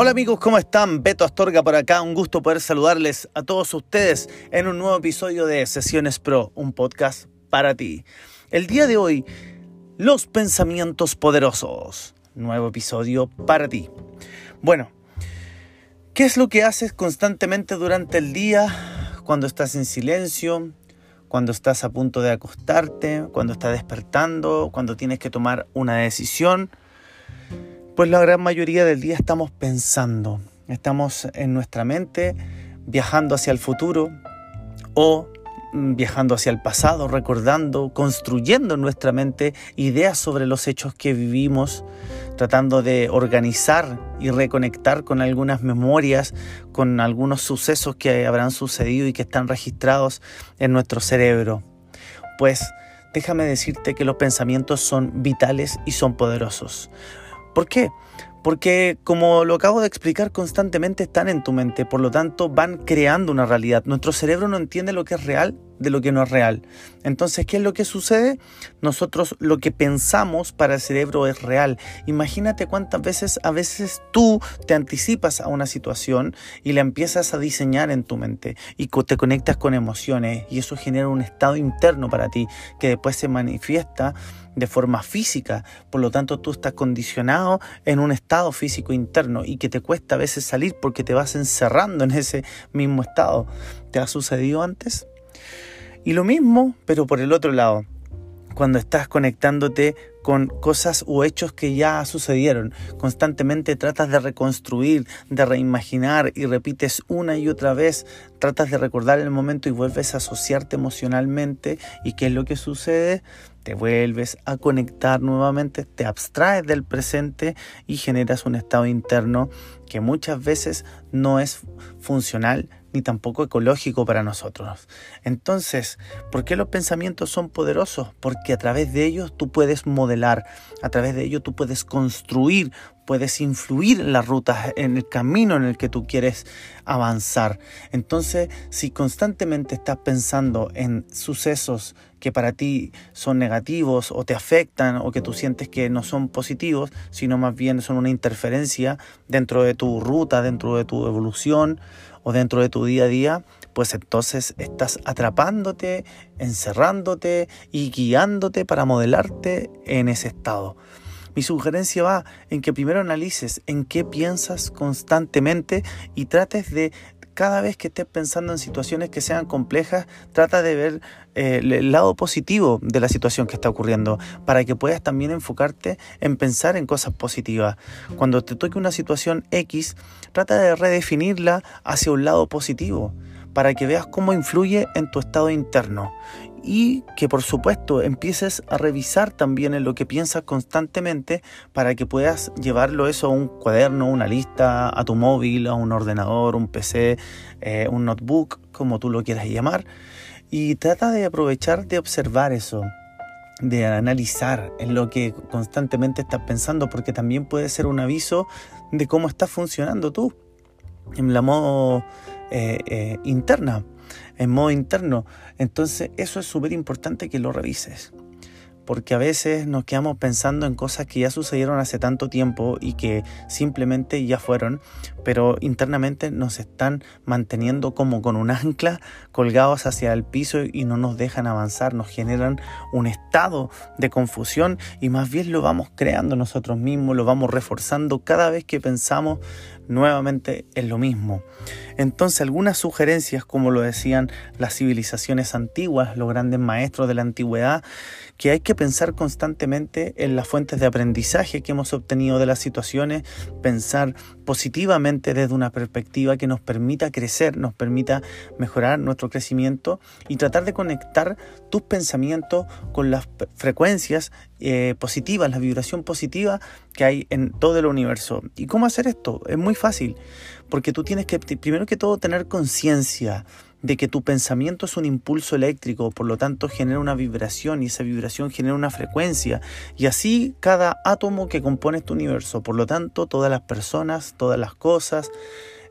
Hola amigos, ¿cómo están? Beto Astorga por acá, un gusto poder saludarles a todos ustedes en un nuevo episodio de Sesiones Pro, un podcast para ti. El día de hoy, los pensamientos poderosos, nuevo episodio para ti. Bueno, ¿qué es lo que haces constantemente durante el día cuando estás en silencio, cuando estás a punto de acostarte, cuando estás despertando, cuando tienes que tomar una decisión? Pues la gran mayoría del día estamos pensando, estamos en nuestra mente viajando hacia el futuro o mm, viajando hacia el pasado, recordando, construyendo en nuestra mente ideas sobre los hechos que vivimos, tratando de organizar y reconectar con algunas memorias, con algunos sucesos que habrán sucedido y que están registrados en nuestro cerebro. Pues déjame decirte que los pensamientos son vitales y son poderosos. ¿Por qué? Porque como lo acabo de explicar constantemente están en tu mente, por lo tanto van creando una realidad. Nuestro cerebro no entiende lo que es real de lo que no es real. Entonces, ¿qué es lo que sucede? Nosotros lo que pensamos para el cerebro es real. Imagínate cuántas veces a veces tú te anticipas a una situación y la empiezas a diseñar en tu mente y te conectas con emociones y eso genera un estado interno para ti que después se manifiesta de forma física. Por lo tanto, tú estás condicionado en un estado físico interno y que te cuesta a veces salir porque te vas encerrando en ese mismo estado. ¿Te ha sucedido antes? Y lo mismo, pero por el otro lado, cuando estás conectándote con cosas o hechos que ya sucedieron. Constantemente tratas de reconstruir, de reimaginar y repites una y otra vez, tratas de recordar el momento y vuelves a asociarte emocionalmente. ¿Y qué es lo que sucede? Te vuelves a conectar nuevamente, te abstraes del presente y generas un estado interno que muchas veces no es funcional ni tampoco ecológico para nosotros. Entonces, ¿por qué los pensamientos son poderosos? Porque a través de ellos tú puedes modelar, a través de ellos tú puedes construir, puedes influir en las rutas, en el camino en el que tú quieres avanzar. Entonces, si constantemente estás pensando en sucesos que para ti son negativos o te afectan o que tú sientes que no son positivos, sino más bien son una interferencia dentro de tu ruta, dentro de tu evolución, o dentro de tu día a día, pues entonces estás atrapándote, encerrándote y guiándote para modelarte en ese estado. Mi sugerencia va en que primero analices en qué piensas constantemente y trates de cada vez que estés pensando en situaciones que sean complejas, trata de ver eh, el lado positivo de la situación que está ocurriendo, para que puedas también enfocarte en pensar en cosas positivas. Cuando te toque una situación X, trata de redefinirla hacia un lado positivo para que veas cómo influye en tu estado interno y que por supuesto empieces a revisar también en lo que piensas constantemente para que puedas llevarlo eso a un cuaderno, una lista, a tu móvil, a un ordenador, un PC, eh, un notebook, como tú lo quieras llamar. Y trata de aprovechar de observar eso, de analizar en lo que constantemente estás pensando, porque también puede ser un aviso de cómo estás funcionando tú en la modo eh, eh, interna en modo interno. Entonces eso es súper importante que lo revises. Porque a veces nos quedamos pensando en cosas que ya sucedieron hace tanto tiempo y que simplemente ya fueron, pero internamente nos están manteniendo como con un ancla colgados hacia el piso y no nos dejan avanzar, nos generan un estado de confusión y más bien lo vamos creando nosotros mismos, lo vamos reforzando cada vez que pensamos nuevamente en lo mismo. Entonces algunas sugerencias, como lo decían las civilizaciones antiguas, los grandes maestros de la antigüedad, que hay que pensar constantemente en las fuentes de aprendizaje que hemos obtenido de las situaciones, pensar positivamente desde una perspectiva que nos permita crecer, nos permita mejorar nuestro crecimiento y tratar de conectar tus pensamientos con las frecuencias eh, positiva, la vibración positiva que hay en todo el universo. ¿Y cómo hacer esto? Es muy fácil, porque tú tienes que, primero que todo, tener conciencia de que tu pensamiento es un impulso eléctrico, por lo tanto genera una vibración y esa vibración genera una frecuencia y así cada átomo que compone este universo, por lo tanto todas las personas, todas las cosas,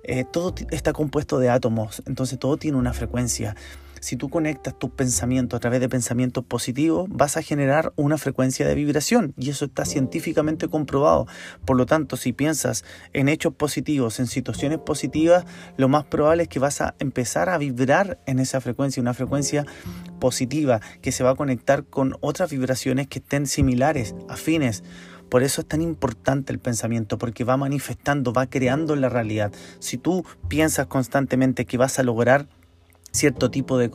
eh, todo está compuesto de átomos, entonces todo tiene una frecuencia. Si tú conectas tus pensamientos a través de pensamientos positivos, vas a generar una frecuencia de vibración y eso está científicamente comprobado. Por lo tanto, si piensas en hechos positivos, en situaciones positivas, lo más probable es que vas a empezar a vibrar en esa frecuencia, una frecuencia positiva que se va a conectar con otras vibraciones que estén similares, afines. Por eso es tan importante el pensamiento, porque va manifestando, va creando la realidad. Si tú piensas constantemente que vas a lograr cierto tipo de,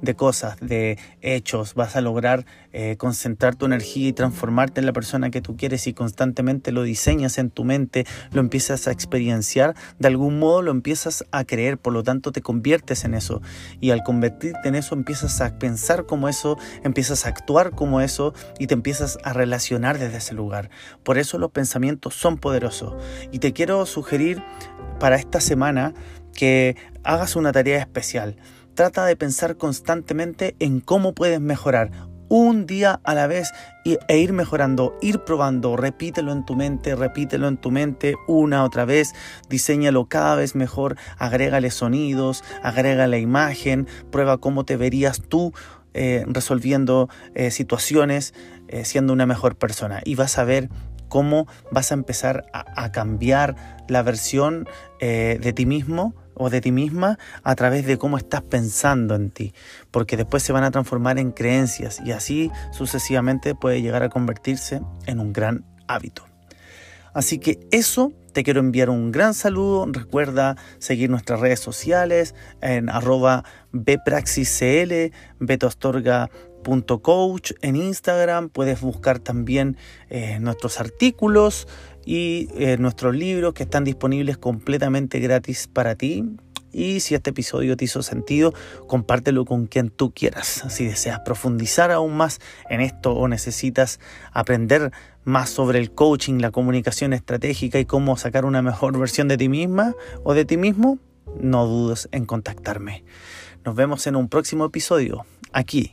de, cosas, de hechos, vas a lograr eh, concentrar tu energía y transformarte en la persona que tú quieres y constantemente lo diseñas en tu mente, lo empiezas a experienciar, de algún modo lo empiezas a creer, por lo tanto te conviertes en eso y al convertirte en eso empiezas a pensar como eso, empiezas a actuar como eso y te empiezas a relacionar desde ese lugar. Por eso los pensamientos son poderosos y te quiero sugerir para esta semana que hagas una tarea especial. Trata de pensar constantemente en cómo puedes mejorar un día a la vez e ir mejorando, ir probando, repítelo en tu mente, repítelo en tu mente una otra vez, diseñalo cada vez mejor, agrégale sonidos, agrégale imagen, prueba cómo te verías tú eh, resolviendo eh, situaciones, eh, siendo una mejor persona. Y vas a ver cómo vas a empezar a, cambiar la versión de ti mismo o de ti misma a través de cómo estás pensando en ti, porque después se van a transformar en creencias y así sucesivamente puede llegar a convertirse en un gran hábito. Así que eso te quiero enviar un gran saludo. Recuerda seguir nuestras redes sociales en arroba bpraxiscl, betoastorga.coach en Instagram. Puedes buscar también eh, nuestros artículos y eh, nuestros libros que están disponibles completamente gratis para ti. Y si este episodio te hizo sentido, compártelo con quien tú quieras. Si deseas profundizar aún más en esto o necesitas aprender más sobre el coaching, la comunicación estratégica y cómo sacar una mejor versión de ti misma o de ti mismo, no dudes en contactarme. Nos vemos en un próximo episodio aquí